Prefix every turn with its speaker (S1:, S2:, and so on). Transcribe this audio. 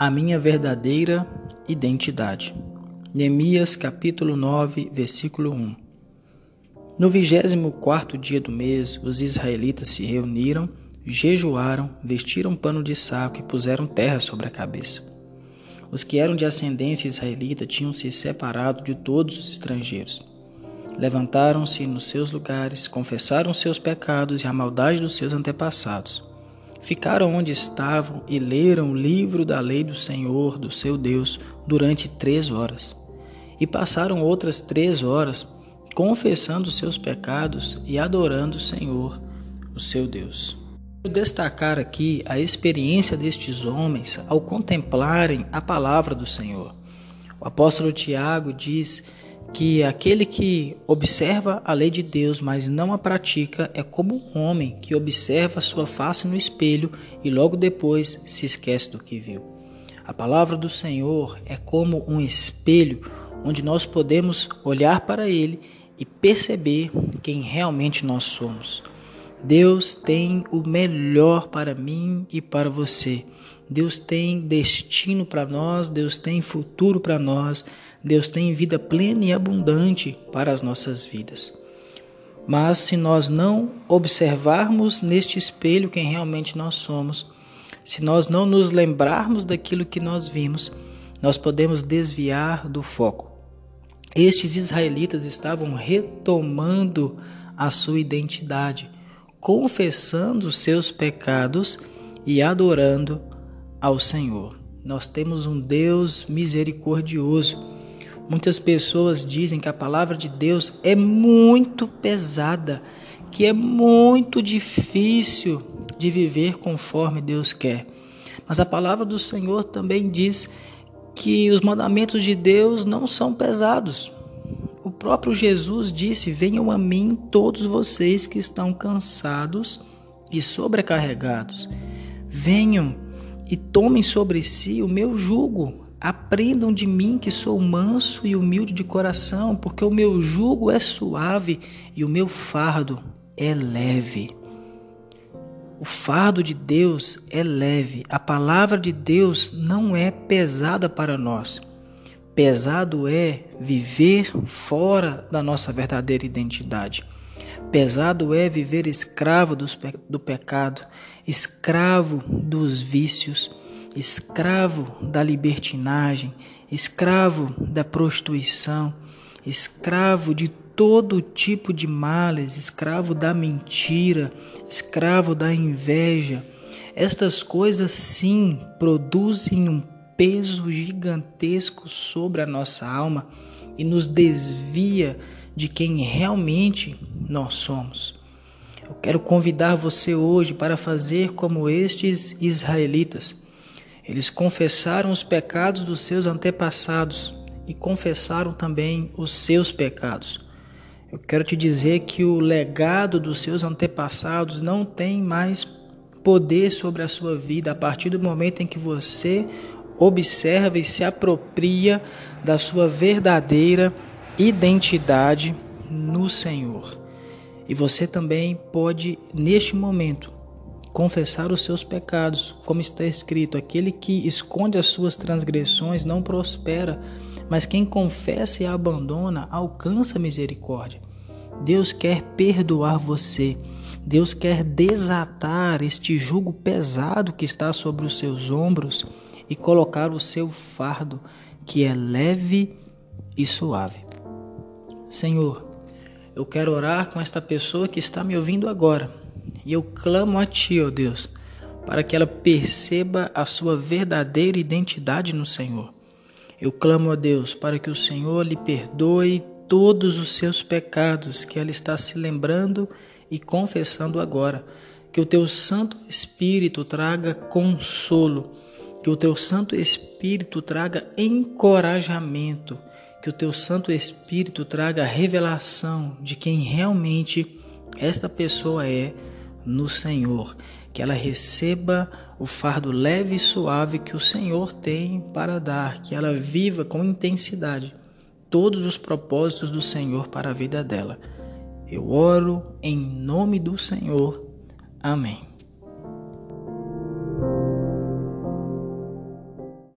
S1: a minha verdadeira identidade. Neemias capítulo 9, versículo 1. No vigésimo quarto dia do mês, os israelitas se reuniram, jejuaram, vestiram pano de saco e puseram terra sobre a cabeça. Os que eram de ascendência israelita tinham se separado de todos os estrangeiros. Levantaram-se nos seus lugares, confessaram seus pecados e a maldade dos seus antepassados Ficaram onde estavam e leram o livro da lei do Senhor, do seu Deus, durante três horas. E passaram outras três horas confessando seus pecados e adorando o Senhor, o seu Deus. Vou destacar aqui a experiência destes homens ao contemplarem a palavra do Senhor. O apóstolo Tiago diz que aquele que observa a lei de Deus, mas não a pratica, é como um homem que observa sua face no espelho e logo depois se esquece do que viu. A palavra do Senhor é como um espelho onde nós podemos olhar para ele e perceber quem realmente nós somos. Deus tem o melhor para mim e para você. Deus tem destino para nós, Deus tem futuro para nós, Deus tem vida plena e abundante para as nossas vidas. Mas se nós não observarmos neste espelho quem realmente nós somos, se nós não nos lembrarmos daquilo que nós vimos, nós podemos desviar do foco. Estes israelitas estavam retomando a sua identidade confessando seus pecados e adorando ao Senhor. Nós temos um Deus misericordioso. Muitas pessoas dizem que a palavra de Deus é muito pesada, que é muito difícil de viver conforme Deus quer. Mas a palavra do Senhor também diz que os mandamentos de Deus não são pesados. Próprio Jesus disse: Venham a mim todos vocês que estão cansados e sobrecarregados. Venham e tomem sobre si o meu jugo. Aprendam de mim que sou manso e humilde de coração, porque o meu jugo é suave e o meu fardo é leve. O fardo de Deus é leve, a palavra de Deus não é pesada para nós. Pesado é viver fora da nossa verdadeira identidade. Pesado é viver escravo do pecado, escravo dos vícios, escravo da libertinagem, escravo da prostituição, escravo de todo tipo de males, escravo da mentira, escravo da inveja. Estas coisas sim produzem um peso gigantesco sobre a nossa alma e nos desvia de quem realmente nós somos. Eu quero convidar você hoje para fazer como estes israelitas. Eles confessaram os pecados dos seus antepassados e confessaram também os seus pecados. Eu quero te dizer que o legado dos seus antepassados não tem mais poder sobre a sua vida a partir do momento em que você observa e se apropria da sua verdadeira identidade no Senhor. E você também pode, neste momento, confessar os seus pecados, como está escrito: aquele que esconde as suas transgressões não prospera, mas quem confessa e abandona alcança misericórdia. Deus quer perdoar você. Deus quer desatar este jugo pesado que está sobre os seus ombros e colocar o seu fardo, que é leve e suave. Senhor, eu quero orar com esta pessoa que está me ouvindo agora, e eu clamo a Ti, ó oh Deus, para que ela perceba a sua verdadeira identidade no Senhor. Eu clamo a Deus para que o Senhor lhe perdoe todos os seus pecados que ela está se lembrando e confessando agora. Que o teu Santo Espírito traga consolo que o teu Santo Espírito traga encorajamento, que o teu Santo Espírito traga revelação de quem realmente esta pessoa é no Senhor, que ela receba o fardo leve e suave que o Senhor tem para dar, que ela viva com intensidade todos os propósitos do Senhor para a vida dela. Eu oro em nome do Senhor. Amém.